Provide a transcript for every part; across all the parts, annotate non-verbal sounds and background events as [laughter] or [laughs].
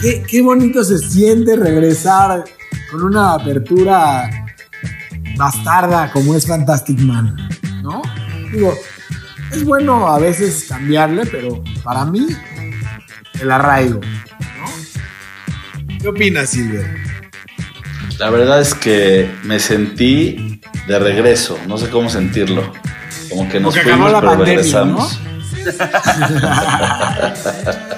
Qué, bonito se siente regresar con una apertura bastarda como es Fantastic Man, ¿no? Digo, es bueno a veces cambiarle, pero para mí, el arraigo, ¿no? ¿Qué opinas, Silver? La verdad es que me sentí de regreso, no sé cómo sentirlo. Como que nos fuimos, pero regresamos. [laughs]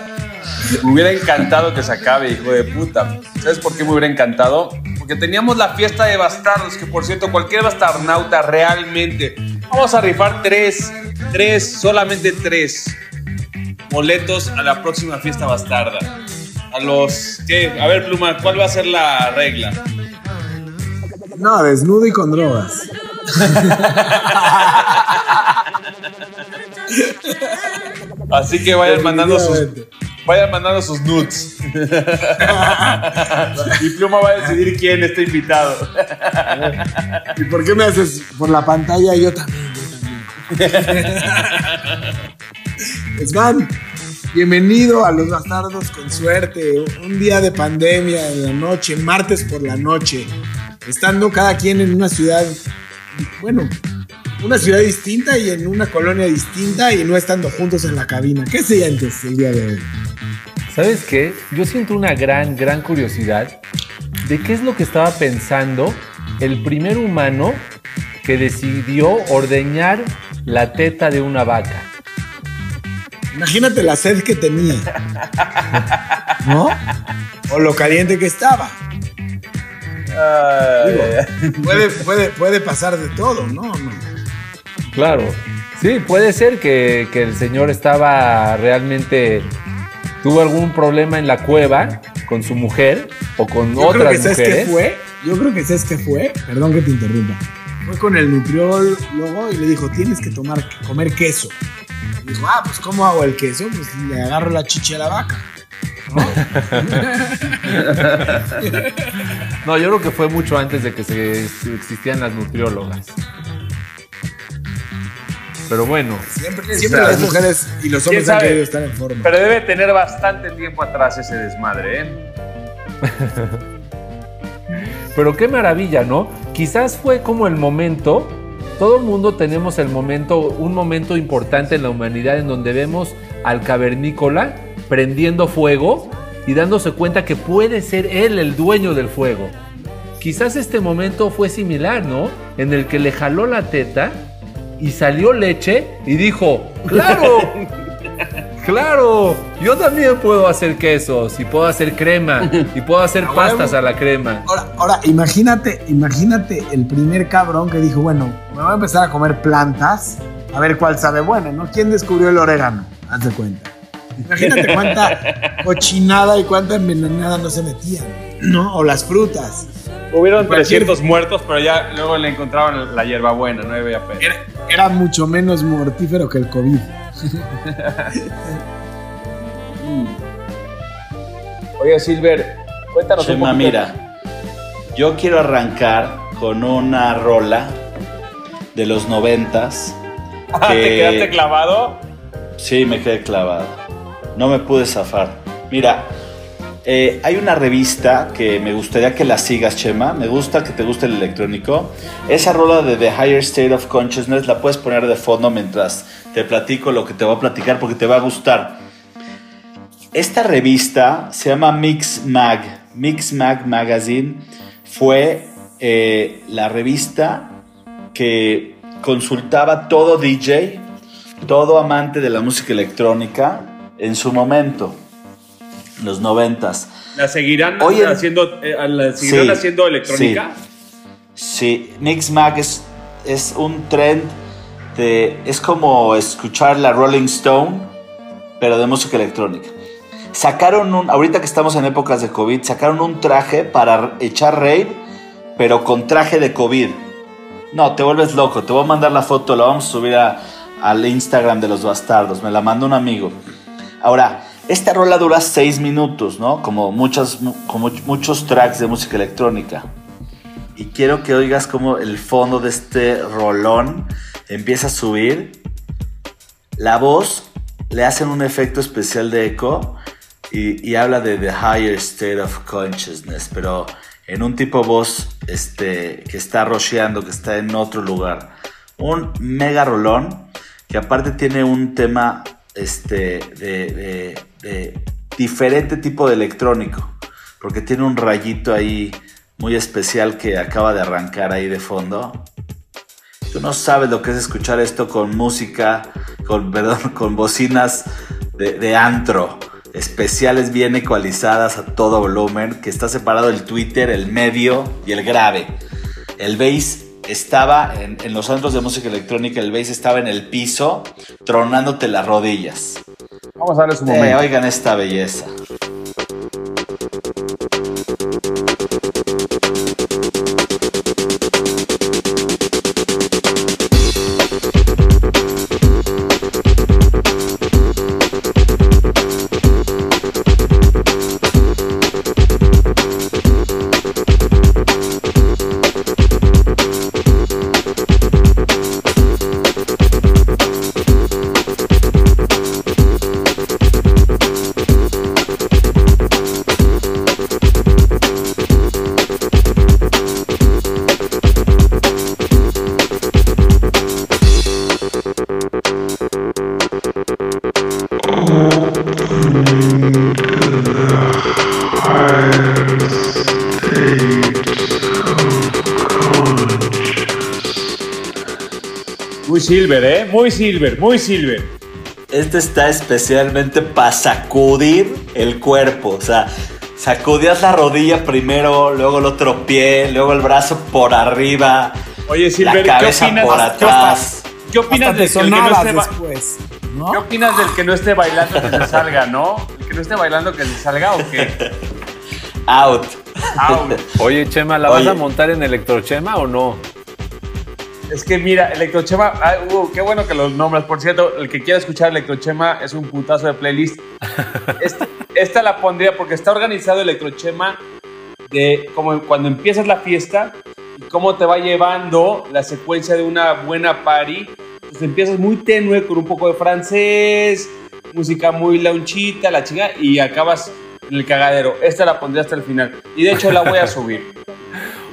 Me hubiera encantado que se acabe, hijo de puta. ¿Sabes por qué me hubiera encantado? Porque teníamos la fiesta de bastardos, que por cierto, cualquier bastarnauta realmente. Vamos a rifar tres, tres, solamente tres boletos a la próxima fiesta bastarda. A los. ¿Qué? A ver, Pluma, ¿cuál va a ser la regla? No, desnudo y con drogas. [laughs] Así que vayan mandando sus, vayan mandando sus nudes. [laughs] y Pluma va a decidir quién está invitado. ¿Y por qué me haces por la pantalla? Yo también, yo también. Bienvenido a Los Bastardos con Suerte. Un día de pandemia en la noche, martes por la noche. Estando cada quien en una ciudad, bueno, una ciudad distinta y en una colonia distinta y no estando juntos en la cabina. ¿Qué sientes el día de hoy? ¿Sabes qué? Yo siento una gran, gran curiosidad de qué es lo que estaba pensando el primer humano que decidió ordeñar la teta de una vaca. Imagínate la sed que tenía. ¿No? O lo caliente que estaba. puede, puede, puede pasar de todo, ¿no? Claro. Sí, puede ser que, que el señor estaba realmente tuvo algún problema en la cueva con su mujer o con Yo otras creo que mujeres. qué fue. Yo creo que sabes qué fue. Perdón que te interrumpa. Fue con el nutriólogo y le dijo, tienes que tomar, comer queso. Y dijo, ah, pues ¿cómo hago el queso? Pues le agarro la chicha a la vaca. no, [laughs] yo creo que fue mucho antes de que se existían las nutriólogas. Pero bueno. Siempre, siempre las mujeres y los hombres han querido estar en forma. Pero debe tener bastante tiempo atrás ese desmadre, ¿eh? [laughs] Pero qué maravilla, ¿no? Quizás fue como el momento, todo el mundo tenemos el momento, un momento importante en la humanidad en donde vemos al cavernícola prendiendo fuego y dándose cuenta que puede ser él el dueño del fuego. Quizás este momento fue similar, ¿no? En el que le jaló la teta y salió leche y dijo, claro, [laughs] claro, yo también puedo hacer quesos y puedo hacer crema y puedo hacer [laughs] pastas a la crema. Ahora, ahora, imagínate, imagínate el primer cabrón que dijo, bueno, me voy a empezar a comer plantas, a ver cuál sabe bueno, ¿no? ¿Quién descubrió el orégano? Haz de cuenta. Imagínate cuánta [laughs] cochinada y cuánta envenenada no se metían, ¿no? O las frutas. Hubieron 300 muertos, pero ya luego le encontraban la hierbabuena, no había pena. Era, era, mucho menos mortífero que el COVID. [laughs] Oye, Silver, cuéntanos Chema, un poquito. mira, yo quiero arrancar con una rola de los noventas. [laughs] Que... ¿Te quedaste clavado? Sí, me quedé clavado. No me pude zafar. Mira, eh, hay una revista que me gustaría que la sigas, Chema. Me gusta que te guste el electrónico. Esa rola de The Higher State of Consciousness la puedes poner de fondo mientras te platico lo que te voy a platicar porque te va a gustar. Esta revista se llama Mix Mag. Mix Mag Magazine fue eh, la revista que consultaba todo DJ, todo amante de la música electrónica en su momento los noventas. ¿La seguirán Hoy haciendo, eh, ¿la seguirán sí, haciendo electrónica? Sí, sí. Mix Mag es, es, un trend de... Es como escuchar la Rolling Stone, pero de música electrónica. Sacaron un, ahorita que estamos en épocas de COVID, sacaron un traje para echar rave, pero con traje de COVID. No, te vuelves loco, te voy a mandar la foto, la vamos a subir a- al Instagram de los bastardos, me la mandó un amigo. Ahora, esta rola dura 6 minutos, ¿no? Como, muchas, como muchos tracks de música electrónica. Y quiero que oigas cómo el fondo de este rolón empieza a subir. La voz le hacen un efecto especial de eco y, habla de the higher state of consciousness, pero en un tipo voz este, que está rockeando, que está en otro lugar. Un mega rolón que aparte tiene un tema este, de, de- de diferente tipo de electrónico, porque tiene un rayito ahí muy especial que acaba de arrancar ahí de fondo. Tú no sabes lo que es escuchar esto con música, con, [laughs] perdón, con bocinas de, de antro, especiales bien ecualizadas a todo volumen, que está separado el Twitter, el medio y el grave. El bass estaba en, en los antros de música electrónica, el bass estaba en el piso, tronándote las rodillas. Vamos a darle su Eh, momento. oigan esta belleza. Muy silver, muy silver. Este está especialmente para sacudir el cuerpo. O sea, sacudías la rodilla primero, luego el otro pie, luego el brazo por arriba, Oye, la Silver, ¿qué cabeza opinas? por atrás. ¿Qué opinas del que, no esté después, ¿Qué ¿no? opinas del que no esté bailando que se salga, no? ¿El que no esté bailando que se salga o qué? Out. Au. [laughs] Oye, Chema, ¿la Oye. vas a montar en Electrochema o no? Es que mira, Electrochema, ah, uh, qué bueno que los nombras. Por cierto, el que quiera escuchar Electrochema es un putazo de playlist. [laughs] Esta, esta la pondría porque está organizado Electrochema de como cuando empiezas la fiesta y cómo te va llevando la secuencia de una buena party. Pues empiezas muy tenue con un poco de francés, música muy launchita, la chinga, y acabas en el cagadero. Esta la pondría hasta el final. Y de hecho la voy a [laughs] subir.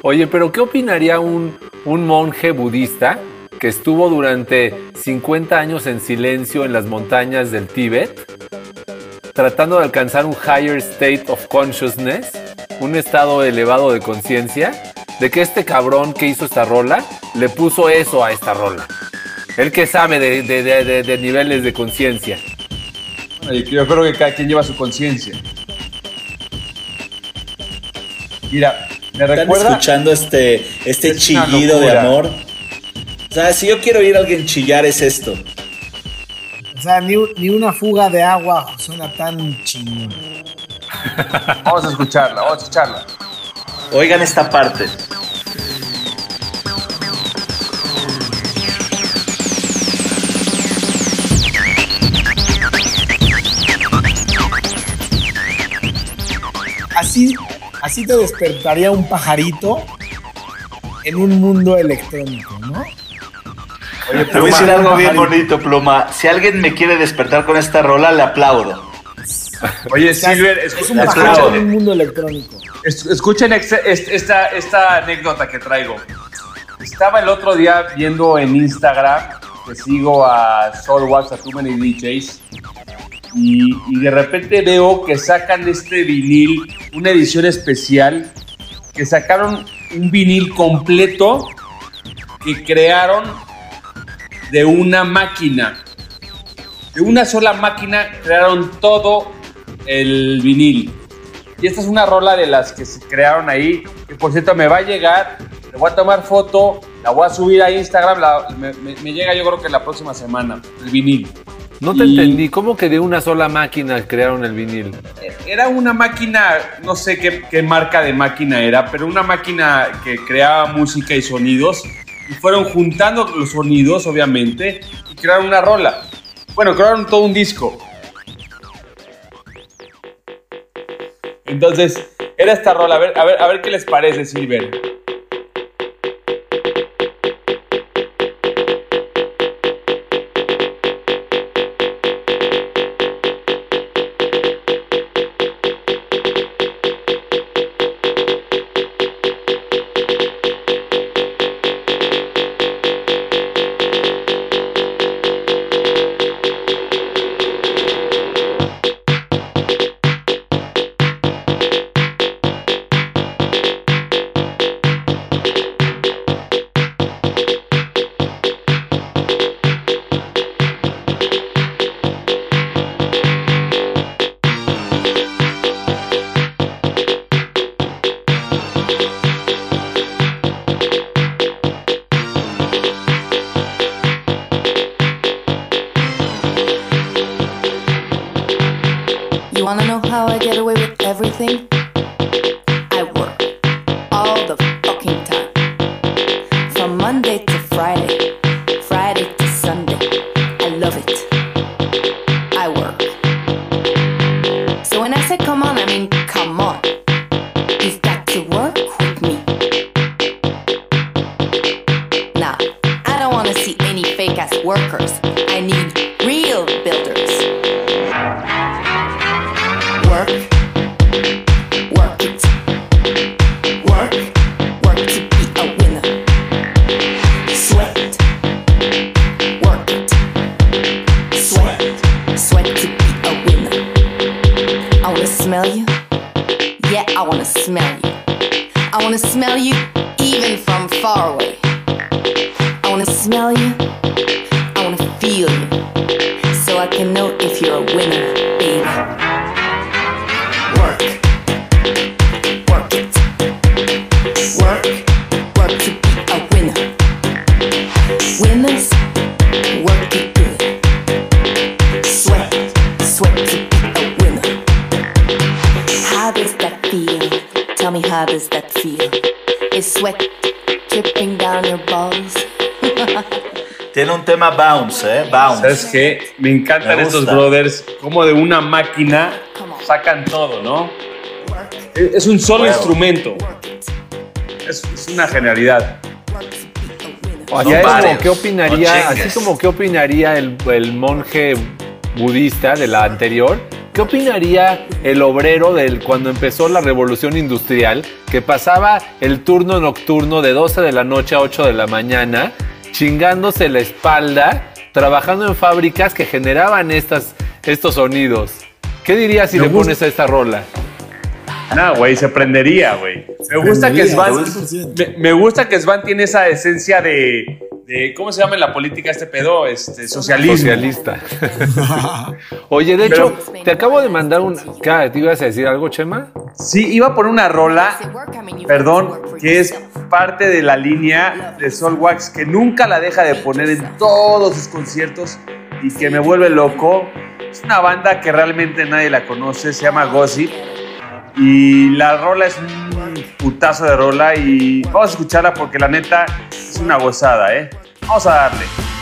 Oye, pero ¿qué opinaría un, un monje budista que estuvo durante 50 años en silencio en las montañas del Tíbet, tratando de alcanzar un higher state of consciousness, un estado elevado de conciencia, de que este cabrón que hizo esta rola le puso eso a esta rola? El que sabe de, de- de- niveles de conciencia. Yo creo que cada quien lleva su conciencia. Mira, me ¿Están recuerda. escuchando este, este Es chillido de amor? O sea, si yo quiero oír a alguien chillar es esto. O sea, ni, ni una fuga de agua suena tan chingón. Vamos a escucharla, vamos a escucharla. Oigan esta parte. Así, así te despertaría un pajarito en un mundo electrónico, ¿no? Oye, Te voy a decir algo bien bonito, Pluma. Si alguien me quiere despertar con esta rola, le aplaudo. Oye, Silver, es escu- un pajarito en un mundo electrónico. es- escuchen esta, esta anécdota que traigo. Estaba el otro día viendo en Instagram que sigo a Soul Wax, a Too Many DJs, y, de repente veo que sacan este vinil, una edición especial, que sacaron un vinil completo que crearon de una máquina. De una sola máquina crearon todo el vinil. Y esta es una rola de las que se crearon ahí, que por cierto me va a llegar, le voy a tomar foto, la voy a subir a Instagram, me- me llega yo creo que la próxima semana, el vinil. No te Y- entendí, ¿cómo que de una sola máquina crearon el vinil? Era una máquina, no sé qué, qué marca de máquina era, pero una máquina que creaba música y sonidos. Y fueron juntando los sonidos, obviamente, y crearon una rola. Bueno, crearon todo un disco. Entonces, era esta rola. A ver, a ver, a ver qué les parece, Silver. Bounce, ¿eh? Bounce. ¿Sabes qué? Me encantan Me estos brothers, como de una máquina sacan todo, ¿no? Es un solo instrumento. Es, es una genialidad. Es como, ¿qué opinaría, así como qué opinaría el, el monje budista de la anterior? ¿Qué opinaría el obrero del cuando empezó la revolución industrial, que pasaba el turno nocturno de 12 de la noche a 8 de la mañana, chingándose la espalda, trabajando en fábricas que generaban estas, estos sonidos? ¿Qué dirías si Me le gusta. pones a esta rola? Nah, güey, se prendería, güey. Me gusta que Svan, 100%. me, me gusta que Svan tiene esa esencia de, de- ¿cómo se llama en la política este pedo? Este, socialismo. Socialista. [laughs] Oye, de hecho, te acabo de mandar un... ¿Te ibas a decir algo, Chema? Sí, iba por una rola, perdón, que es parte de la línea de Sol Wax, que nunca la deja de poner en todos sus conciertos y que me vuelve loco. Es una banda que realmente nadie la conoce, se llama Gossip. Y la rola es un putazo de rola y vamos a escucharla porque la neta es una gozada, ¿eh? Vamos a darle.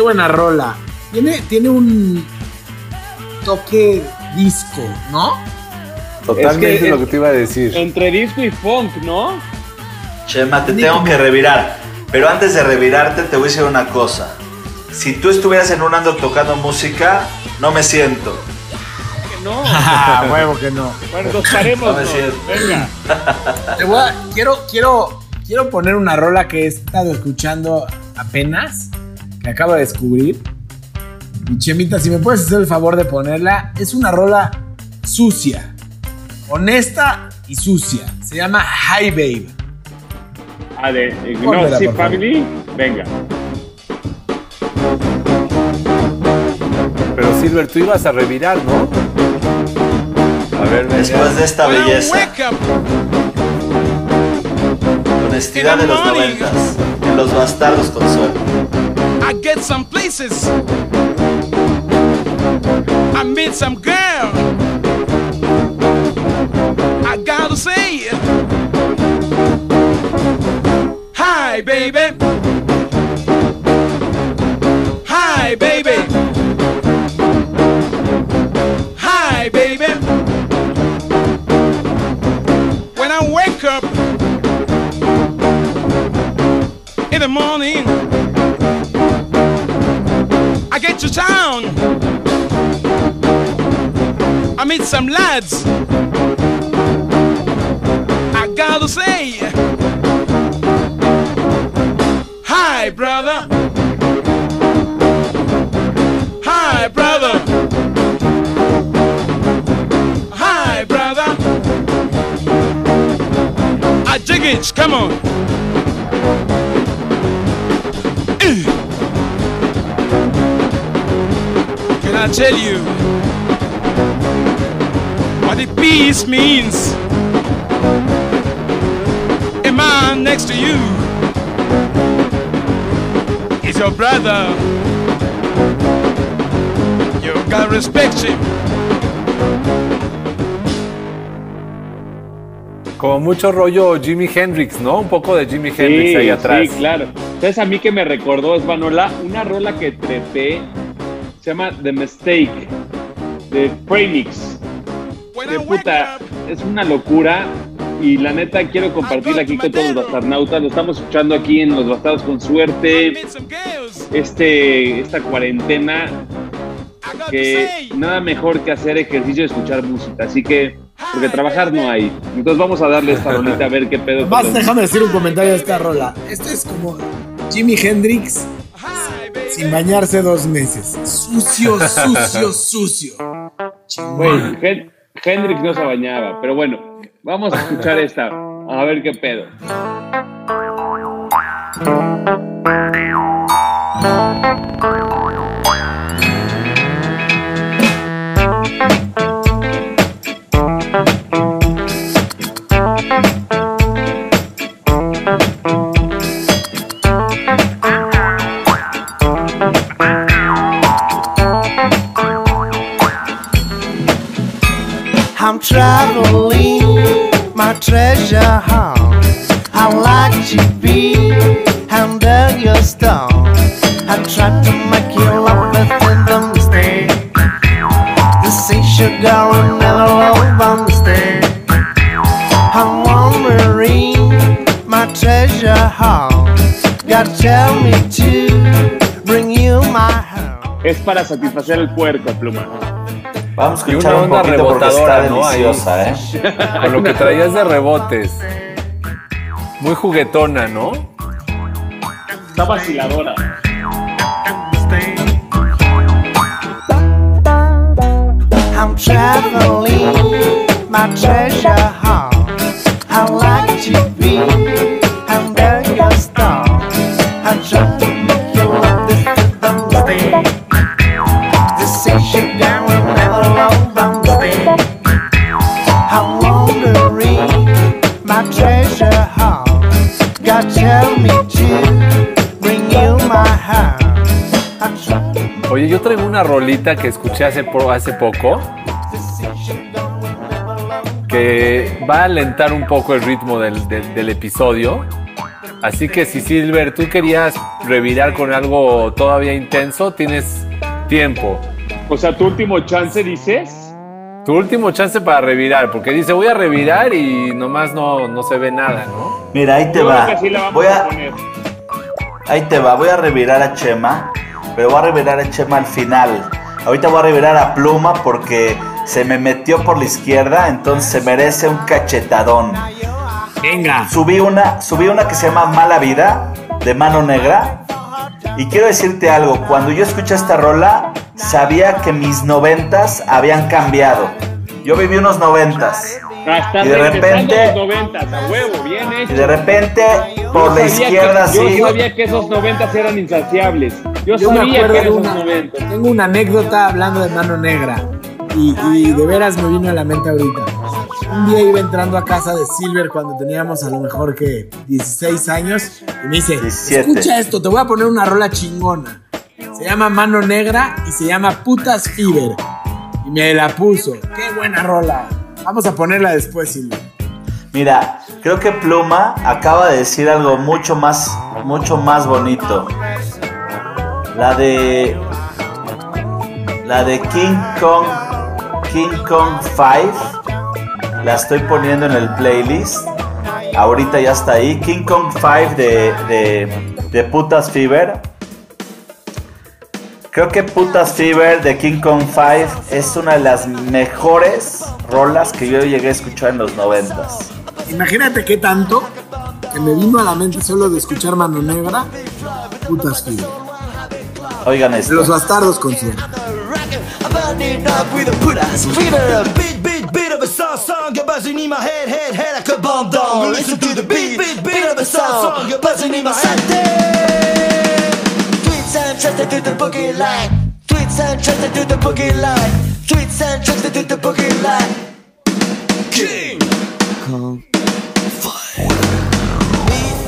Buena rola. Tiene, tiene un toque disco, ¿no? Totalmente Es que- lo que te iba a decir. Entre disco y funk, ¿no? Chema, te tengo que revirar. Pero antes de revirarte, te voy a decir una cosa. Si tú estuvieras en un ando tocando música, no me siento. Que no. [laughs] Ah, huevo que no. Bueno, nos paremos. No me siento. Venga. [laughs] Te voy a- quiero, quiero, quiero poner una rola que he estado escuchando apenas, que acabo de descubrir. Y Chemita, si me puedes hacer el favor de ponerla, es una rola sucia, honesta y sucia. Se llama Hi Babe. Ah, por favor. Family. Venga. Pero Silver, tú ibas a revirar, ¿no? A ver. Después de esta belleza, honestidad de los noventas, en los bastardos con. I get some places. I meet some girl. I gotta say, hi, baby. Hi, baby. Hi, baby. When I wake up in the morning. Get to town. I meet some lads. I gotta say, hi, brother. Hi, brother. Hi, brother. I dig it. Come on. I tell you what the peace means? A man next to you is your brother. You gotta respect him. Como mucho rollo Jimi Hendrix, ¿no? Un poco de Jimi Hendrix Sí, ahí atrás. sí, claro. Entonces a mí que me recordó, Esvanola, una rola que trepé, se llama The Mistake, de Phoenix. When De puta, es una locura y la neta quiero compartirla aquí con todos los bastarnautas. Lo estamos escuchando aquí en Los Bastardos con Suerte. Este, esta cuarentena que nada mejor que hacer ejercicio y escuchar música. Así que, porque trabajar no hay. Entonces vamos a darle esta rolita a ver qué pedo. Con- déjame decir un comentario de esta rola. Esto es como Jimi Hendrix. Sin bañarse dos meses. Sucio, sucio, sucio. Hen- Hendrix no se bañaba, pero bueno, vamos a escuchar esta, a ver qué pedo. Treasure home. I like to be under your stone. I try to make you love in the mistake. The sea sugar will never love mistake. I'm wandering my treasure home. God tell me to bring you my home. Es para satisfacer el puerco, pluma. Vamos a Y escuchar una un onda poquito porque está deliciosa, ¿eh? Con lo que traías de rebotes. Muy juguetona, ¿no? Está vaciladora. I'm traveling my treasure home. I like to be under your stone. I try to make you love this my treasure home. God tell me to bring you my heart. I try to Oye, yo traigo una rolita que escuché hace, po- hace poco que va a alentar un poco el ritmo del, del- del episodio. Así que si Silver, tú querías revirar con algo todavía intenso, tienes tiempo. O sea, tu último chance dices. Tu último chance para revirar, porque dice voy a revirar y nomás no, no se ve nada, ¿no? Mira, ahí te Yo creo va. que así la vamos Voy a a, poner. ahí te va. Voy a revirar a Chema, pero voy a revirar a Chema al final. Ahorita voy a revirar a Pluma porque se me metió por la izquierda, entonces se merece un cachetadón. Venga. Subí una, subí una que se llama Mala Vida, de Mano Negra. Y quiero decirte algo, cuando yo escuché esta rola, sabía que mis noventas habían cambiado. Yo viví unos noventas. Estás Y de repente- los 90, a huevo, bien hecho. Y de repente, por la izquierda, que, sí. Yo sabía que esos 90 eran insaciables. Yo, Yo me sabía que acuerdo de eran esos una. 90. Tengo una anécdota hablando de mano negra. Y, y de veras me vino a la mente ahorita. Un día iba entrando a casa de Silver cuando teníamos a lo mejor que 16 años. Y me dice: 17. Escucha esto, te voy a poner una rola chingona. Se llama Mano Negra y se llama Putas Fever. Y me la puso. Qué buena rola. Vamos a ponerla después, Silver. Mira, creo que Pluma acaba de decir algo mucho más, mucho más bonito. La de, la de King Kong, King Kong 5, la estoy poniendo en el playlist. Ahorita ya está ahí. King Kong 5 de, de, de Putas Fever. Creo que Putas Fever de King Kong 5 es una de las mejores rolas que yo llegué a escuchar en los noventas. Imagínate qué tanto que me vino a la mente solo de escuchar Mano Negra. Putas Fever. Oigan De esto. los bastardos con suerte. I'm burning up with a put ass fever. Beat, beat, beat of a song, song. You're buzzing in my head, head, head like a bomb down. Listen to the beat, beat, beat of a song, song. You're buzzing in my head. Tweets and tricks to do the boogie line. Tweets and tricks to do the boogie line. Tweets and tricks to do the boogie line. King Kong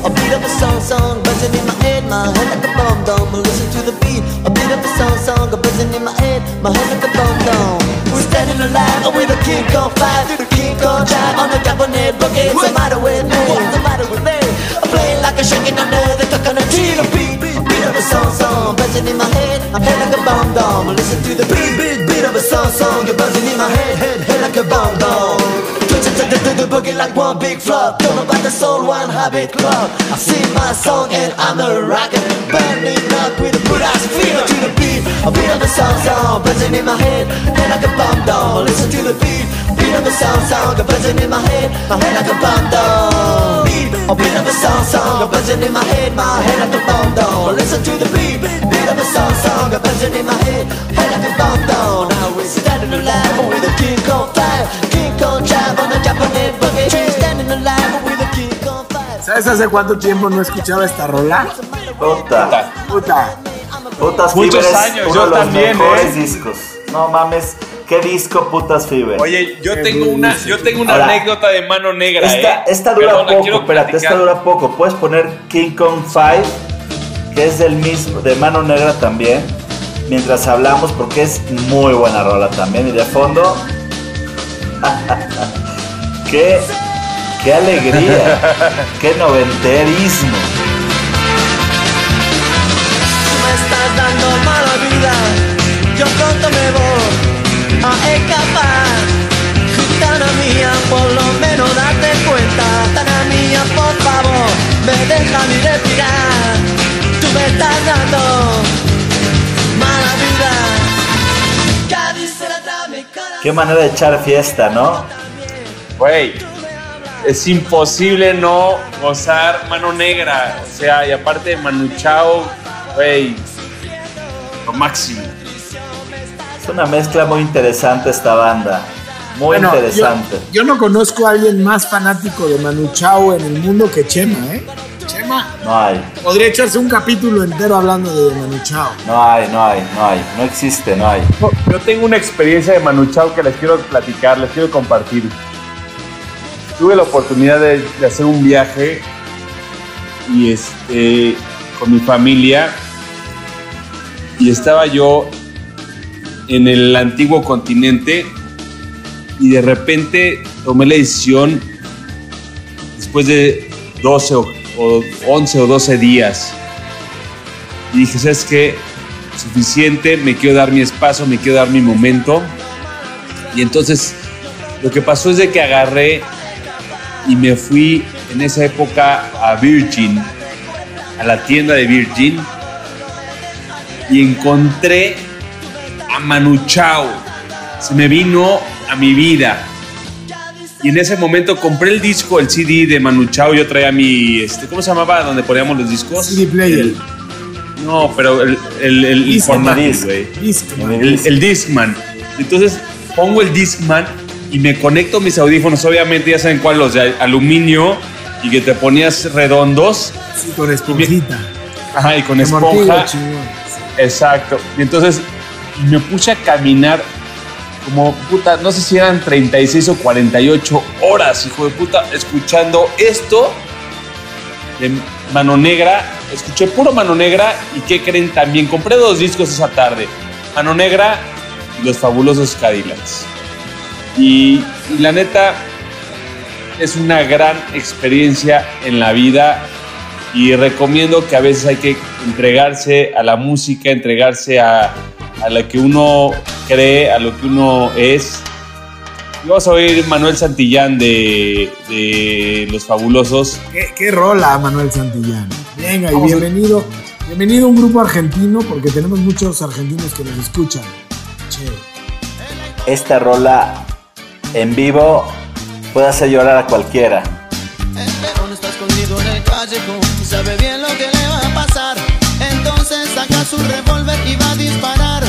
a beat of a song, song, buzzing in my head, my head like a bomb dome. Listen to the beat, a beat of a song, song, buzzing in my head, my head like a bomb dome. We're standing alive with a King Kong five, through the King Kong drive on the Japanese boogie. What's the matter with me? What's the matter with me? I'm playing like a shaking under the coconut tree. The of a song, song, buzzing in my head, my head like a bomb dome. Listen to the beat, beat, beat of a song, song, you're buzzing in my head, head, head like a bomb dome. Twitching to the, to the boogie like one big flop. Don't know about the soul, one habit club. I sing my song and I'm a rocker. Burning up with a good ass feel to the beat. A beat of a song song buzzing in my head. Head like a bomb down. Listen to the beat. Beat of a song song buzzing in my head. My head like a bomb down. Beat. A beat of a song song buzzing in my head. My head like a bomb down. Listen to the beat. Beat of a song song buzzing in my head. Head like a bomb down. Now we're standing alive with a King Kong fire. King Kong drive on a Japanese boogie. Standing alive with a King Kong fire. ¿Sabes hace cuánto tiempo no escuchaba esta rola? Puta. Puta. Putas Muchos años, yo también, ¿eh? discos. No mames, qué disco Putas Fever. Oye, yo tengo una, yo tengo una Ahora, anécdota de mano negra, esta, ¿eh? esta dura Perdona, poco, espérate, esta dura poco. Puedes poner King Kong 5, que es del mismo, de mano negra también. Mientras hablamos, porque es muy buena rola también. Y de fondo, [laughs] qué, qué alegría, [laughs] qué noventerismo. Tú me estás dando mala vida, yo pronto me voy a escapar. Gitana mía, por lo menos date cuenta. Gitana mía, por favor, me deja mi respirar. Tú me estás dando mala vida. Qué manera de echar fiesta, ¿no? Güey, es imposible no gozar mano negra. O sea, y aparte de Manu Chao, güey, lo máximo. Es una mezcla muy interesante esta banda. Muy Bueno, yo- interesante. Yo, no conozco a alguien más fanático de Manu Chao en el mundo que Chema, ¿eh? Chema No hay, podría echarse un capítulo entero hablando de Manu Chao. no hay, no hay, no hay. No existe, no hay. Yo tengo una experiencia de Manu Chao que les quiero platicar, les quiero compartir. Tuve la oportunidad de, de hacer un viaje y este con mi familia y estaba yo en el antiguo continente y de repente tomé la decisión después de 12 o, o 11 o 12 días Y dije, ¿sabes qué? Suficiente, me quiero dar mi espacio, me quiero dar mi momento. Y entonces lo que pasó es de que agarré y me fui en esa época a Virgin, a la tienda de Virgin, y encontré a Manu Chao. Se me vino a mi vida. Y en ese momento compré el disco, el CD de Manu Chao. Yo traía mi, este, ¿cómo se llamaba? Donde poníamos los discos. CD player. El- no, pero el, el, el, Discman. El, el Discman. Entonces pongo el Discman y me conecto mis audífonos. Obviamente ya saben cuáles, los de aluminio y que te ponías redondos. Sí, con esponjita. Ajá, y con esponja. chingón. Exacto. Y entonces me puse a caminar como puta, no sé si eran 36 o 48 horas, hijo de puta, escuchando esto de Mano Negra. Escuché puro Mano Negra y ¿qué creen? También compré dos discos esa tarde. Mano Negra y Los Fabulosos Cadillacs. Y, y la neta es una gran experiencia en la vida y recomiendo que a veces hay que entregarse a la música, entregarse a, a lo que uno cree, a lo que uno es. Y vamos a oír Manuel Santillán de, de Los Fabulosos. ¿Qué, qué rola, Manuel Santillán. Venga, y bienvenido. Bienvenido a un grupo argentino, porque tenemos muchos argentinos que nos escuchan. Che. Esta rola en vivo puede hacer llorar a cualquiera. El escondido en el callejón y sabe bien lo que saca su revólver y va a disparar.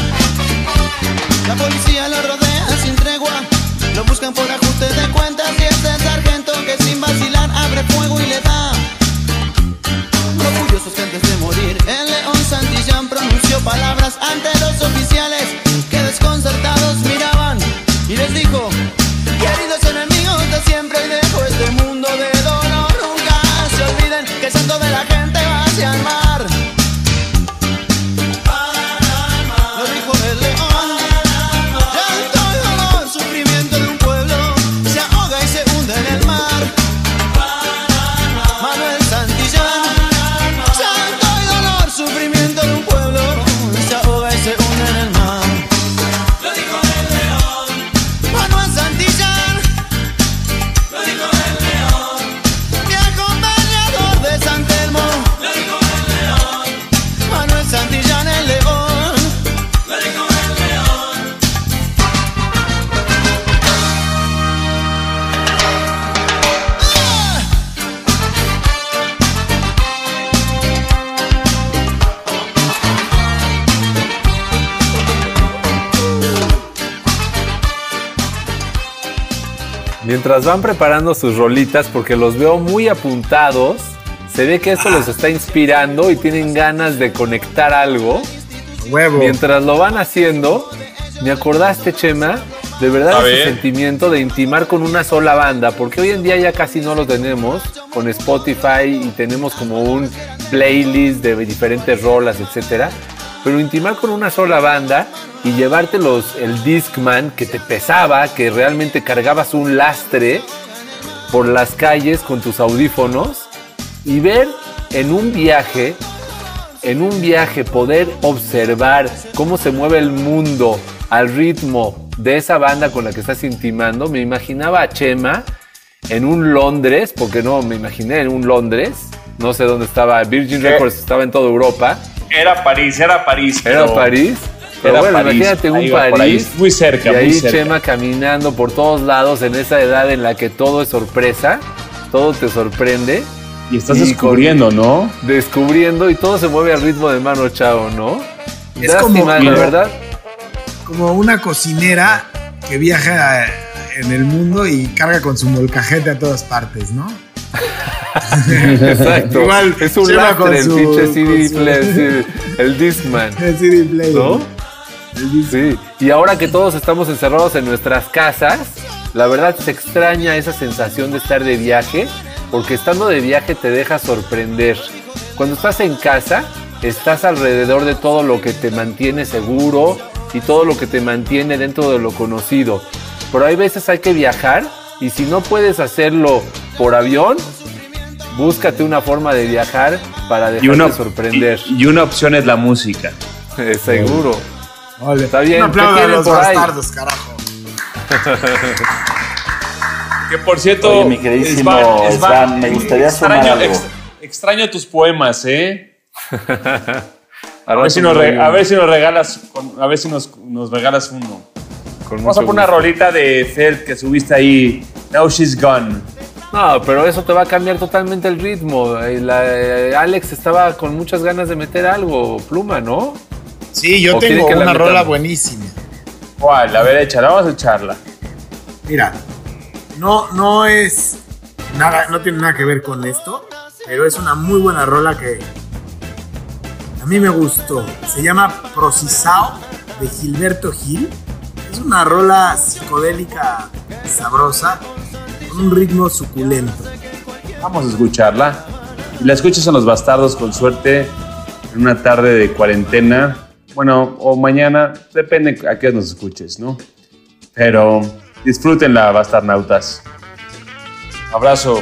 La policía lo rodea sin tregua. Lo buscan por ajuste de cuentas y es el sargento que sin vacilar abre fuego y le da. Orgullosos que antes de morir, el león Santillán pronunció palabras ante los oficiales Mientras van preparando sus rolitas, porque los veo muy apuntados, se ve que eso los está inspirando y tienen ganas de conectar algo. Huevo. Mientras lo van haciendo, me acordaste, Chema, de verdad ese sentimiento de intimar con una sola banda, porque hoy en día ya casi no lo tenemos con Spotify y tenemos como un playlist de diferentes rolas, etcétera. Pero intimar con una sola banda y llevarte los, el Discman que te pesaba, que realmente cargabas un lastre por las calles con tus audífonos y ver en un viaje en un viaje poder observar cómo se mueve el mundo al ritmo de esa banda con la que estás intimando, me imaginaba a Chema en un Londres, porque no, me imaginé en un Londres, no sé dónde estaba, Virgin. Records estaba en toda Europa, Era París, era París. era pero- París, pero Era bueno, París, imagínate un París, ahí, muy cerca, y muy ahí cerca. Chema caminando por todos lados en esa edad en la que todo es sorpresa, todo te sorprende. Y estás Y con- descubriendo, ¿no? descubriendo y todo se mueve al ritmo de Mano Chao, ¿no? Es Lástima, como- la verdad. Como una cocinera que viaja en el mundo y carga con su molcajete a todas partes, ¿no? [laughs] [laughs] Exacto. Igual, es un lastre con el su- pinche CD su- sí, [laughs] el Discman, El CD player. ¿no? Sí. Y ahora que todos estamos encerrados en nuestras casas, la verdad se extraña esa sensación de estar de viaje, porque estando de viaje te deja sorprender. Cuando estás en casa, estás alrededor de todo lo que te mantiene seguro y todo lo que te mantiene dentro de lo conocido. Pero hay veces hay que viajar y si no puedes hacerlo por avión, búscate una forma de viajar para dejarte Y una, sorprender. y, y una opción es la música. Eh, seguro. Está bien, Un ¿qué aplauso a los bastardos, carajo. [laughs] Que por cierto, Oye, mi queridísimo Svan, me gustaría sumar extraño, algo. ex- extraño tus poemas, ¿eh? [laughs] A ver, si nos, me re- doy a un- ver si nos regalas, a ver si nos, nos regalas uno. con Vamos a poner una rolita de Feld que subiste ahí. Now she's gone. No, pero eso te va a cambiar totalmente el ritmo. Eh, la- eh, Alex estaba con muchas ganas de meter algo, pluma, ¿no? Sí, yo ¿O quieren tengo una rola metamos? buenísima. ¿Cuál? A ver, échala, vamos a echarla. Mira, no, no es nada, no tiene nada que ver con esto, pero es una muy buena rola que a mí me gustó. Se llama Procisao de Gilberto Gil. Es una rola psicodélica sabrosa un ritmo suculento. Vamos a escucarla. Y la escuchas en Los Bastardos con suerte en una tarde de cuarentena. Bueno, o mañana, depende a qué nos escuches, ¿no? Pero disfrútenla, bastarnautas. Abrazo.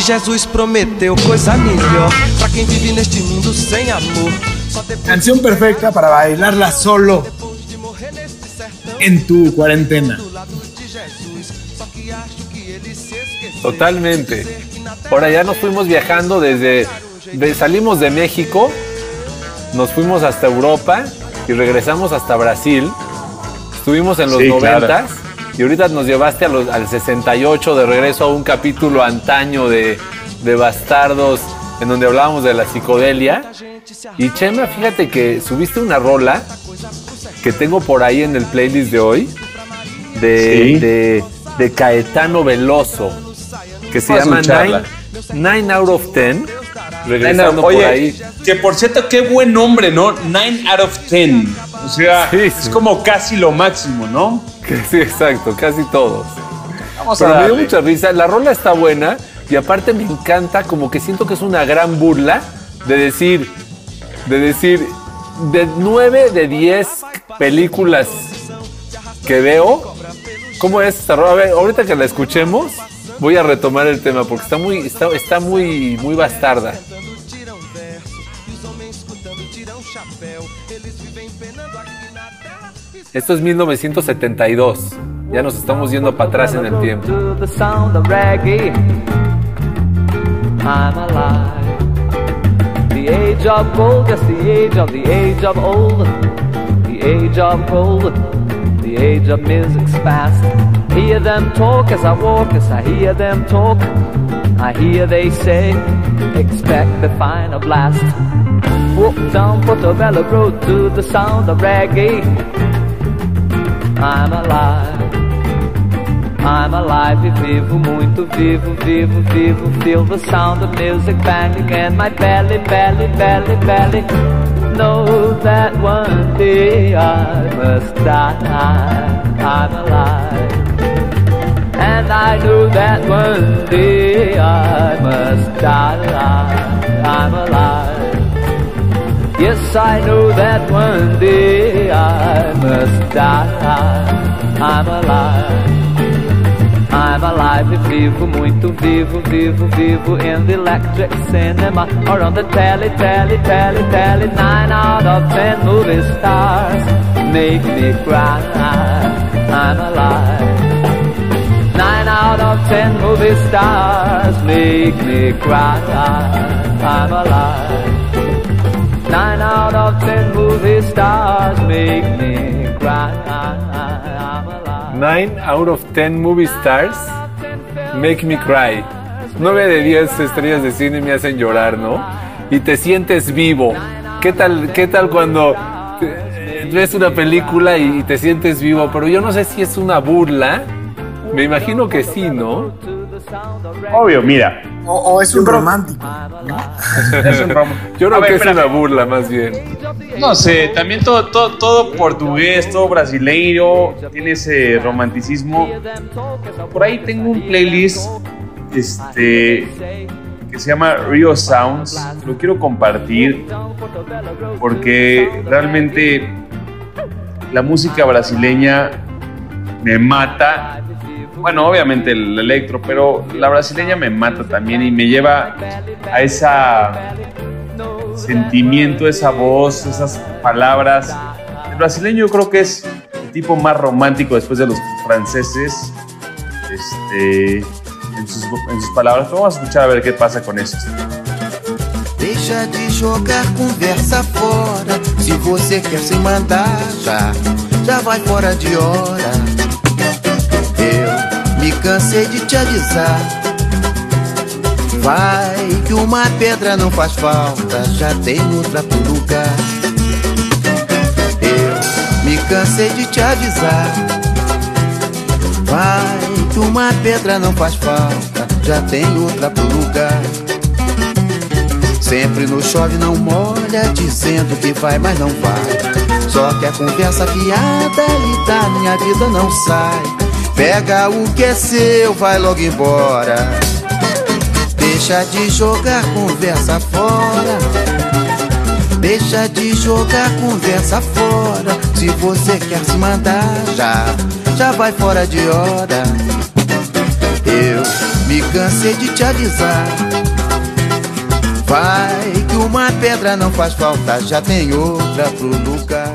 E Jesus prometeu coisa melhor pra quem vive neste mundo sem amor. Canción perfecta para bailarla solo en tu cuarentena. Totalmente. Por allá nos fuimos viajando desde, de- salimos de México, nos fuimos hasta Europa y regresamos hasta Brasil. Estuvimos en los Sí, 90 claro. Y ahorita nos llevaste a los- al 68 de regreso a un capítulo antaño de, de Bastardos en donde hablábamos de la psicodelia. Y Chema, fíjate que subiste una rola que tengo por ahí en el playlist de hoy de, Sí. de, de Caetano Veloso que se Vamos llama escucharla. 9 out of 10. Regresando Oye, por ahí. que por cierto, qué buen nombre, ¿no? 9 out of 10. O sea, Sí, es sí. como casi lo máximo, ¿no? Sí, exacto, casi todos. Vamos a Pero me dio mucha risa. La rola está buena y aparte me encanta, como que siento que es una gran burla de decir, de decir, de 9 de 10 películas que veo, ¿cómo es esta rola? A ver, ahorita que la escuchemos, voy a retomar el tema porque está muy, está, está muy, muy bastarda. Esto es 1972. Ya nos estamos yendo para atrás en el tiempo. The age of gold, yes, the age of the age of old. The age of gold, the age of music's past. Hear them talk as I walk, as I hear them talk. I hear they say, expect the final blast. Walk down Portobello Road to the sound of reggae. I'm alive. I'm alive vivo, muito vivo, vivo, vivo. Feel the sound of music banging in my belly, belly, belly, belly. Know that one day I must die. I'm alive. And I know that one day I must die. I'm alive. Yes, I know that one day I must die. I'm alive. I'm alive e vivo, muito vivo, vivo, vivo in the electric cinema or on the telly, telly, telly, telly. Nine out of ten movie stars make me cry. I'm alive. Nine out of ten movie stars make me cry. I'm alive. Nine out of ten movie stars make me cry. I'm alive. Nine out of 10 movie stars make me cry. 9 de 10 estrellas de cine me hacen llorar, ¿no? Y te sientes vivo. ¿Qué tal, qué tal cuando eh, ves una película y te sientes vivo? Pero yo no sé si es una burla. Me imagino que sí, ¿no? Obvio, mira. O, o es un romántico. [laughs] Es un rom- Yo A creo ver, que es una burla más bien. No sé, también todo, todo, todo portugués, todo brasileiro, tiene ese romanticismo. Por ahí tengo un playlist este, que se llama Rio Sounds. Lo quiero compartir porque realmente la música brasileña me mata. Bueno, obviamente el electro, pero la brasileña me mata también y me lleva a esa sentimiento, esa voz, esas palabras. El brasileño yo creo que es el tipo más romántico después de los franceses. Este, en sus, en sus palabras. Pero vamos a escuchar a ver qué pasa con esto. Deixa de jogar conversa fora. Se você quer se mandar, já, já vai fora de hora. Me cansei de te avisar. Vai que uma pedra não faz falta, já tem outra pro lugar. Eu me cansei de te avisar. Vai que uma pedra não faz falta, já tem outra pro lugar. Sempre no chove não molha, dizendo que vai, mas não vai. Só que a conversa fiada e da minha vida não sai. Pega o que é seu, vai logo embora. Deixa de jogar conversa fora. Deixa de jogar conversa fora. Se você quer se mandar, já, já vai fora de hora. Eu me cansei de te avisar. Vai que uma pedra não faz falta, já tem outra pro lugar.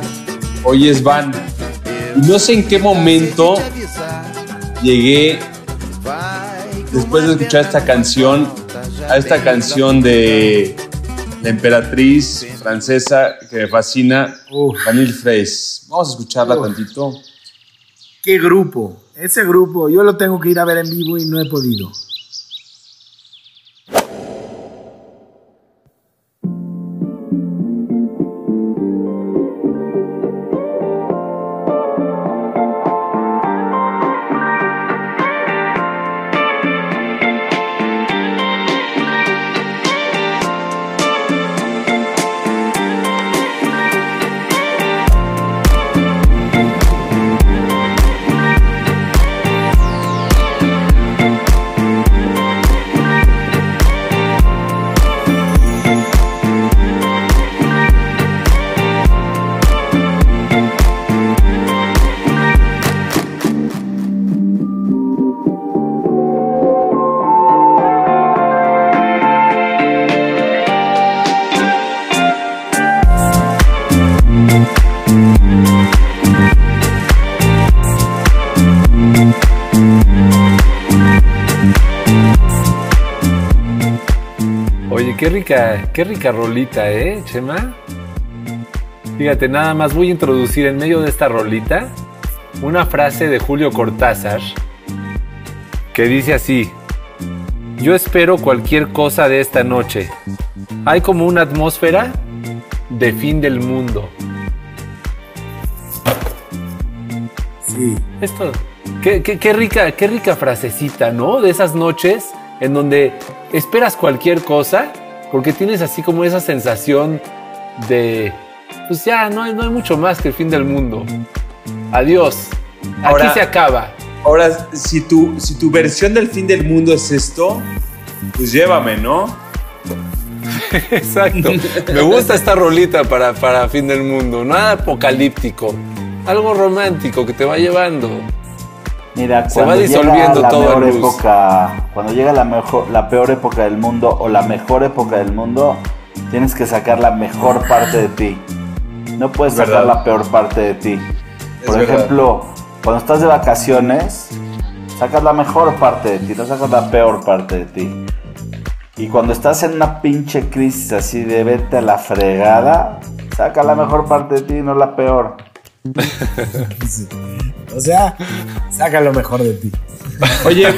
Oye, Van, y no sé en qué momento llegué después de escuchar esta canción a esta canción de la emperatriz francesa que me fascina, Vanille Fraisse. Vamos a escucharla Uf. tantito. ¿Qué grupo? Ese grupo, yo lo tengo que ir a ver en vivo y no he podido. Qué rica, qué rica rolita, ¿eh, Chema? Fíjate, nada más voy a introducir en medio de esta rolita una frase de Julio Cortázar que dice así: Yo espero cualquier cosa de esta noche. Hay como una atmósfera de fin del mundo. Sí. Esto, qué, qué- qué rica, qué rica frasecita, ¿no? De esas noches en donde esperas cualquier cosa, porque tienes así como esa sensación de, pues ya, no hay, no hay mucho más que el fin del mundo. Adiós. Ahora- Aquí se acaba. Ahora, si tu, si tu versión del fin del mundo es esto, pues llévame, ¿no? [laughs] Exacto. Me gusta esta rolita para, para fin del mundo. Nada apocalíptico. Algo romántico que te va llevando. Mira, Se cuando va disolviendo la todo época, cuando llega la mejor, la peor época del mundo o la mejor época del mundo, tienes que sacar la mejor parte de ti. No puedes Es sacar verdad. la peor parte de ti. Por verdad. ejemplo, cuando estás de vacaciones, Sacas la mejor parte de ti, no sacas la peor parte de ti. Y cuando estás en una pinche crisis así de vete a la fregada, saca la mejor parte de ti, no la peor. [laughs] O sea, saca lo mejor de ti. Oye,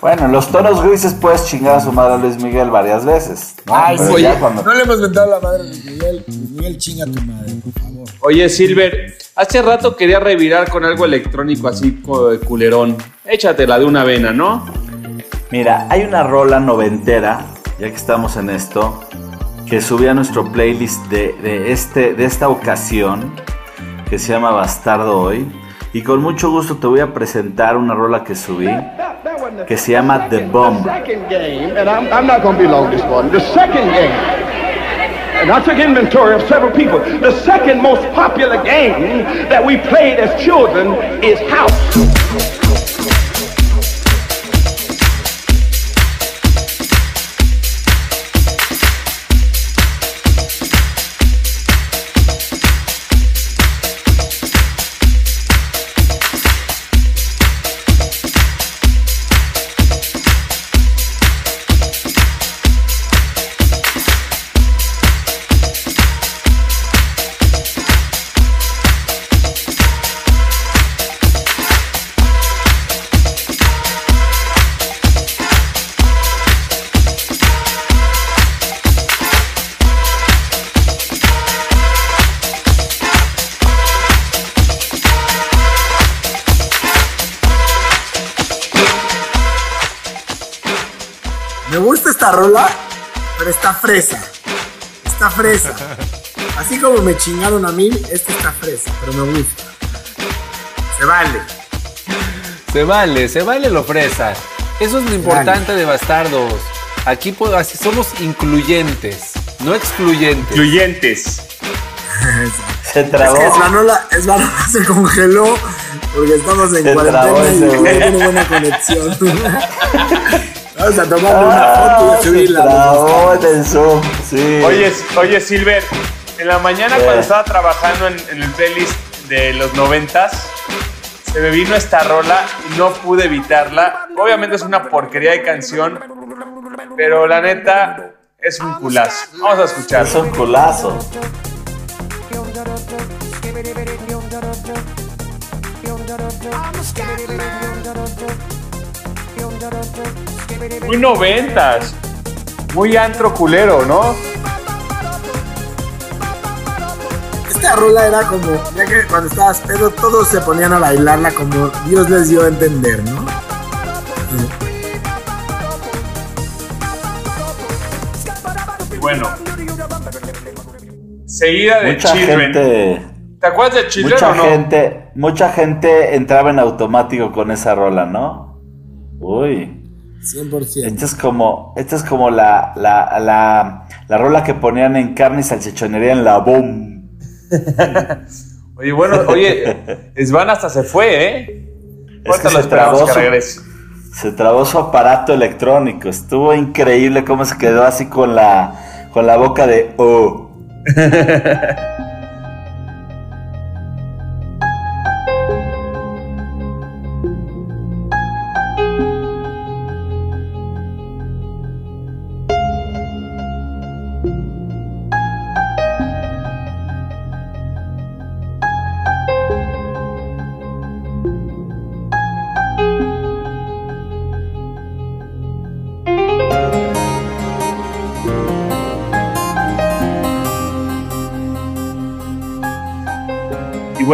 Bueno, en los tonos grises puedes chingar a su madre a Luis Miguel varias veces. ¿no? Ay, sí. ya cuando- No le hemos mentado la madre a Luis Miguel. Luis Miguel, chinga a tu madre, por favor. oye, Silver, hace rato quería revirar con algo electrónico así culerón. Échatela de una vena, ¿no? Mira, hay una rola noventera, ya que estamos en esto, que subí a nuestro playlist de, de este, de esta ocasión, que se llama Bastardo Hoy. Y con mucho gusto te voy a presentar una rola que subí, que se llama The Bomb. and I took inventory of several people. The second most popular game that we played as children is house. Fresa. Está fresa. Así como me chingaron a mí, esta está fresa, pero me gusta. Se vale. Se vale, se vale lo fresa. Eso es lo importante de Bastardos. Aquí así somos incluyentes, no excluyentes. Incluyentes. [laughs] Se Es trabó. que Svanola, Svanola se congeló porque estamos en Se cuarentena y no tiene buena conexión. [laughs] Vamos a tomarle una foto y a Ah, subirla. sí. Oye, oye, Silver, en la mañana Eh. cuando estaba trabajando en, en el playlist de los noventas, se me vino esta rola y no pude evitarla. Obviamente es una porquería de canción, pero la neta es un culazo. Vamos a escuchar. Es un culazo. Muy noventas. Muy antro culero, ¿no? Esta rola era como, ya que cuando estabas pedo, todos se ponían a bailarla como Dios les dio a entender, ¿no? Y bueno. Seguida de Mucha Children. gente. ¿Te acuerdas de Children Mucha o no? gente, mucha gente entraba en automático con esa rola, ¿no? Uy. 100%. Esta es como, esta es como la, la, la, la rola que ponían en carne y salchichonería en la BOM. [laughs] Oye, bueno, oye, Svan hasta se fue, ¿eh? Es que lo se trabó, su, se trabó su aparato electrónico. Estuvo increíble cómo se quedó así con la, con la boca de oh. [laughs]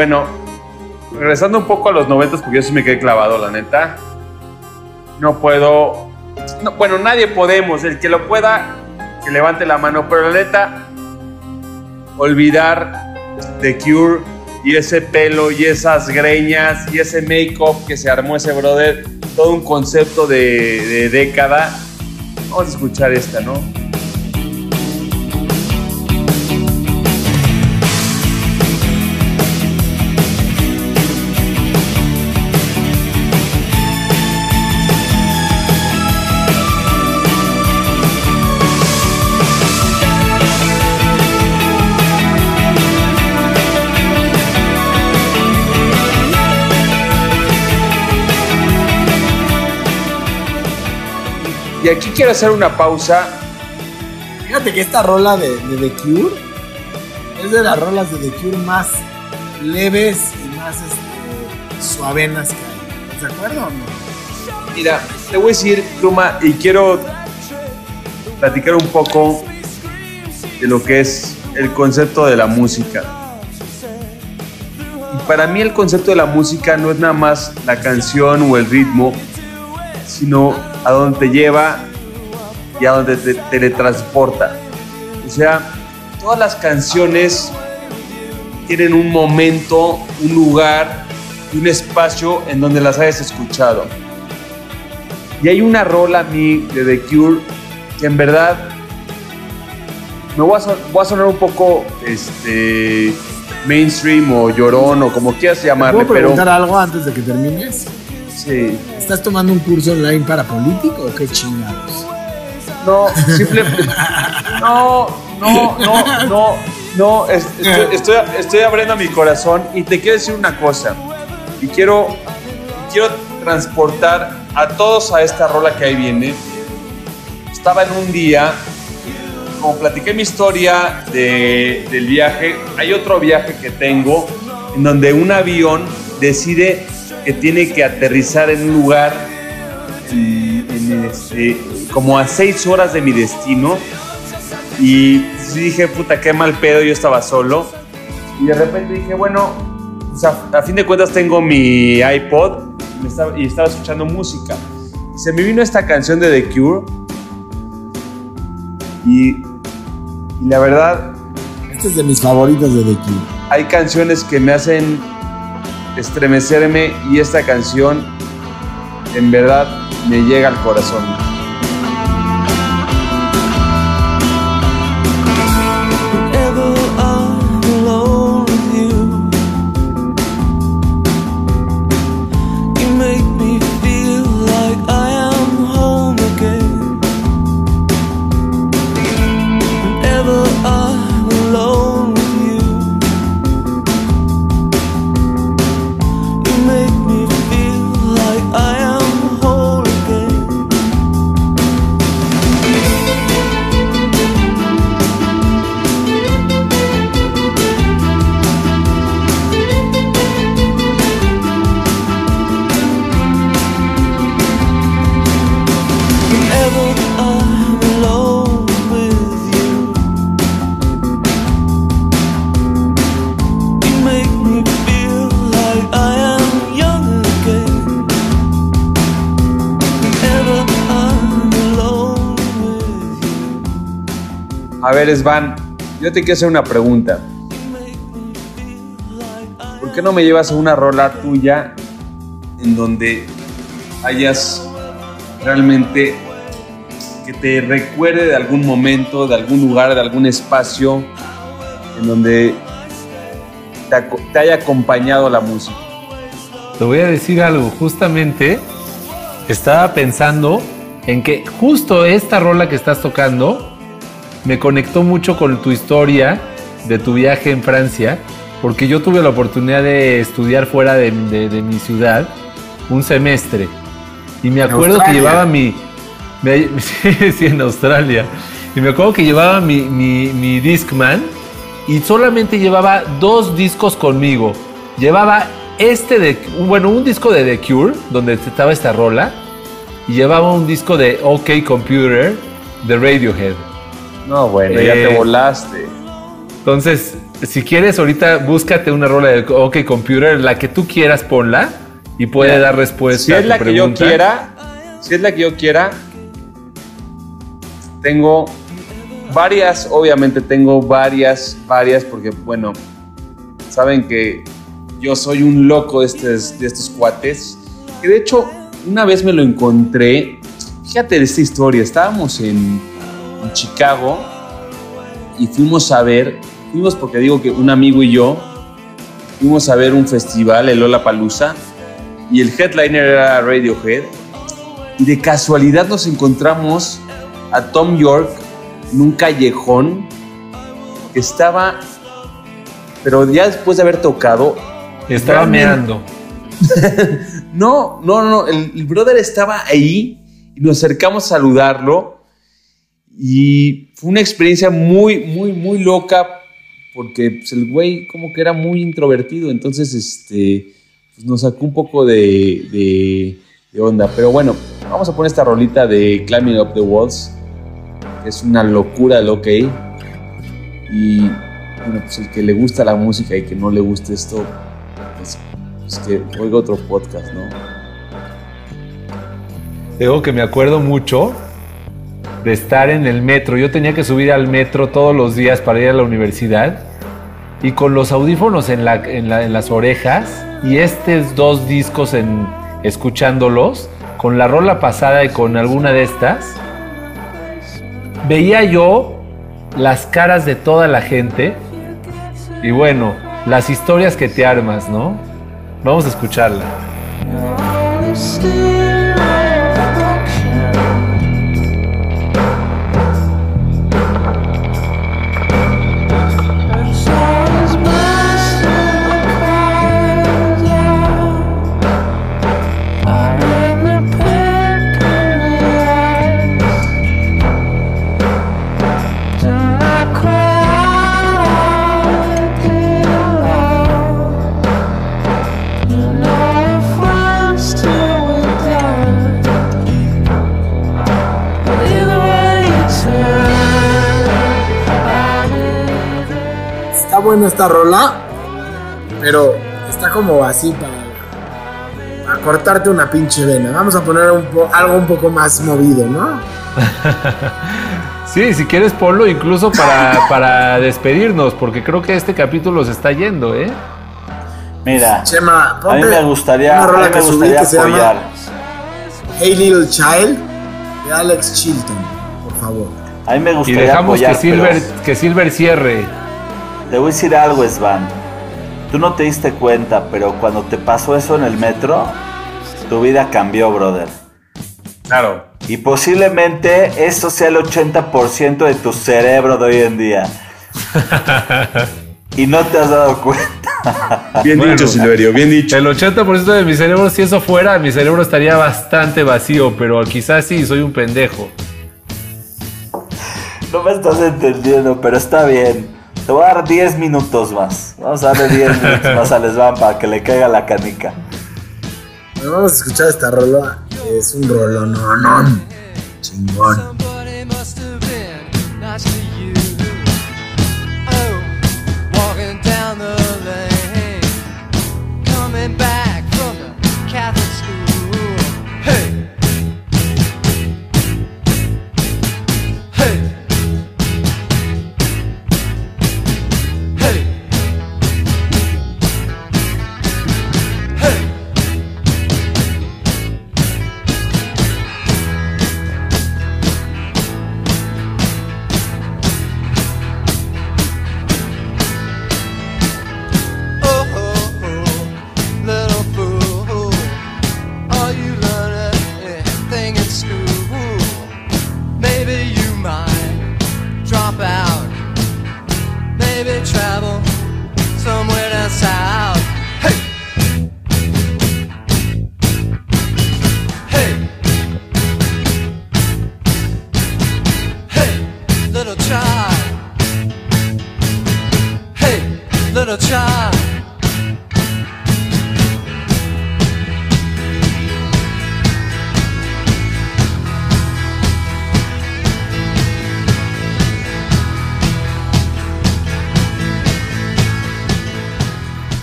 bueno, regresando un poco a los noventas, porque yo sí me quedé clavado, la neta. No puedo. no, bueno, nadie podemos. El que lo pueda, que levante la mano. Pero la neta, olvidar The Cure y ese pelo y esas greñas y ese make-up que se armó ese brother. Todo un concepto de, de década. Vamos a escuchar esta, ¿no? Y aquí quiero hacer una pausa. Fíjate que esta rola de, de The Cure es de las rolas de The Cure más leves y más este, suavenas que hay. ¿Estás de acuerdo o no? Mira, te voy a decir, Pluma, y quiero platicar un poco de lo que es el concepto de la música. Y para mí el concepto de la música no es nada más la canción o el ritmo, sino a dónde te lleva y a dónde te teletransporta. O sea, todas las canciones tienen un momento, un lugar y un espacio en donde las hayas escuchado. Y hay una rola a mí de The Cure que en verdad me voy a, son- voy a sonar un poco este mainstream o llorón o como quieras llamarle, ¿Puedo pero preguntar algo antes de que termines? Sí. ¿Estás tomando un curso online para político o qué chingados? No, simplemente. [laughs] No, no, no, no, no. es- estoy, estoy, estoy abriendo mi corazón y te quiero decir una cosa. Y quiero, quiero transportar a todos a esta rola que ahí viene. Estaba en un día, como platiqué mi historia de- del viaje, hay otro viaje que tengo en donde un avión decide que tiene que aterrizar en un lugar en- en este, como a seis horas de mi destino. Y dije, puta, qué mal pedo, yo estaba solo. Y de repente dije, bueno, o sea, a fin de cuentas tengo mi iPod y estaba escuchando música. Se me vino esta canción de The Cure. Y, y la verdad, Este es de mis favoritos de The Cure. hay canciones que me hacen estremecerme y esta canción en verdad me llega al corazón. Ver, Svan, yo te quiero hacer una pregunta. ¿Por qué no me llevas a una rola tuya en donde hayas realmente que te recuerde de algún momento, de algún lugar, de algún espacio en donde te, haya acompañado la música? Te voy a decir algo, justamente estaba pensando en que justo esta rola que estás tocando me conectó mucho con tu historia de tu viaje en Francia, porque yo tuve la oportunidad de estudiar fuera de, de- de mi ciudad un semestre. Y me acuerdo que llevaba mi... me- [laughs] sí, en Australia. Y me acuerdo que llevaba mi, mi, mi Discman y solamente llevaba dos discos conmigo. Llevaba este de, bueno, un disco de The Cure, donde estaba esta rola, y llevaba un disco de OK Computer de Radiohead. No, bueno, ya Eh, te volaste. Entonces, si quieres, ahorita búscate una rola de OK Computer, la que tú quieras, ponla y puede Mira, dar respuesta. Si a es tu la que yo pregunta. quiera, si es la que yo quiera, tengo varias, obviamente tengo varias, varias, porque bueno, saben que yo soy un loco de estos, de estos cuates, que de hecho una vez me lo encontré, fíjate de esta historia, estábamos en, en Chicago y fuimos a ver, fuimos porque digo que un amigo y yo fuimos a ver un festival, el Lola Palusa, y el headliner era Radiohead. Y de casualidad nos encontramos a Tom York en un callejón que estaba, pero ya después de haber tocado, Estaba meando. [laughs] no, no, no, el, el brother estaba ahí y nos acercamos a saludarlo y fue una experiencia muy, muy, muy loca porque pues, el güey como que era muy introvertido, entonces este, pues, nos sacó un poco de, de- de onda. Pero bueno, vamos a poner esta rolita de Climbing Up the Walls, es una locura lo que Y bueno, pues el que le gusta la música y que no le guste esto, pues, pues que oiga otro podcast, ¿no? Digo que me acuerdo mucho de estar en el metro. Yo tenía que subir al metro todos los días para ir a la universidad y con los audífonos en, la- en la- en las orejas y estos dos discos escuchándolos, con la rola pasada y con alguna de estas, veía yo las caras de toda la gente y bueno, las historias que te armas, ¿no? Vamos a escucharla. Buena esta rola, pero está como así para, para cortarte una pinche vena. Vamos a poner un po- algo un poco más movido, ¿no? [laughs] Sí, si quieres ponlo incluso para, [laughs] para despedirnos, porque creo que este capítulo se está yendo, ¿eh? Mira, Chema, a mí me gustaría, una a rola mí que me subí gustaría que se llama- apoyar. Hey Little Child de Alex Chilton, por favor. A mí me Y gustaría dejamos apoyar, que Silver, pero que Silver cierre. Te voy a decir algo, Svan. Tú no te diste cuenta, pero cuando te pasó eso en el metro, tu vida cambió, brother. Claro. Y posiblemente eso sea el 80% de tu cerebro de hoy en día. [laughs] y no te has dado cuenta. Bien Bueno, dicho, Silverio, bien dicho. El 80% de mi cerebro, si eso fuera, mi cerebro estaría bastante vacío, pero quizás sí, soy un pendejo. No me estás entendiendo, pero está bien. Te voy a dar 10 minutos más. Vamos a darle 10 [laughs] minutos más al Svan para que le caiga la canica. Bueno, vamos a escuchar esta rola. Es un rolón, no, no. Chingón.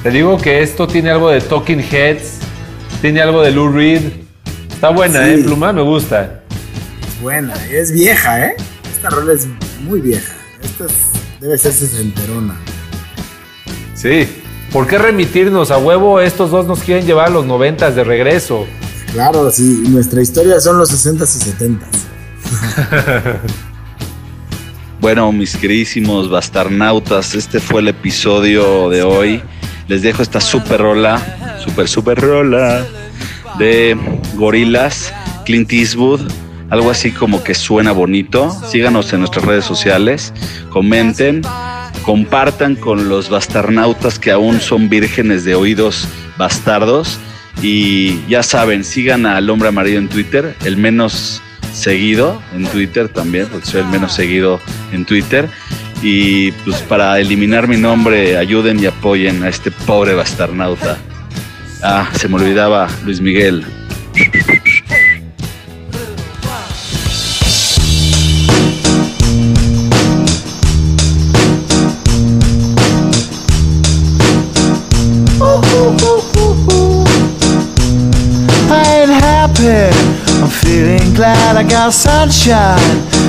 Te digo que esto tiene algo de Talking Heads, tiene algo de Lou Reed. Está buena, Sí. ¿eh? Pluma, me gusta. Es buena, es vieja, ¿eh? Esta rola es muy vieja. Esta es- debe ser sesenterona. Sí. ¿Por qué remitirnos a huevo? Estos dos nos quieren llevar a los noventas de regreso. Claro, sí, nuestra historia son los 60s y 70s. [laughs] Bueno, mis queridísimos bastarnautas, este fue el episodio de hoy. Les dejo esta super rola, super, super rola de Gorilas, Clint Eastwood, algo así como que suena bonito. Síganos en nuestras redes sociales, comenten, compartan con los bastarnautas que aún son vírgenes de oídos bastardos Y ya saben, sigan al hombre amarillo en Twitter, el menos seguido en Twitter también, porque soy el menos seguido en Twitter. Y pues para eliminar mi nombre, ayuden y apoyen a este pobre bastarnauta. Ah, se me olvidaba Luis Miguel. I'm feeling glad I got sunshine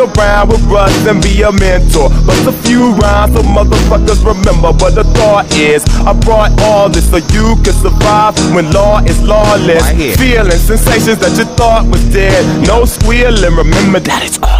around with Russ and be a mentor. Bust a few rhymes so motherfuckers remember what the thought is. I brought all this so you can survive when law is lawless. Feeling sensations that you thought was dead. No squealing. Remember that it's all in your head.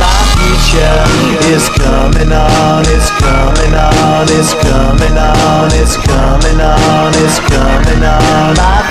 Is coming on. It's coming on. It's coming on. It's coming on. It's coming on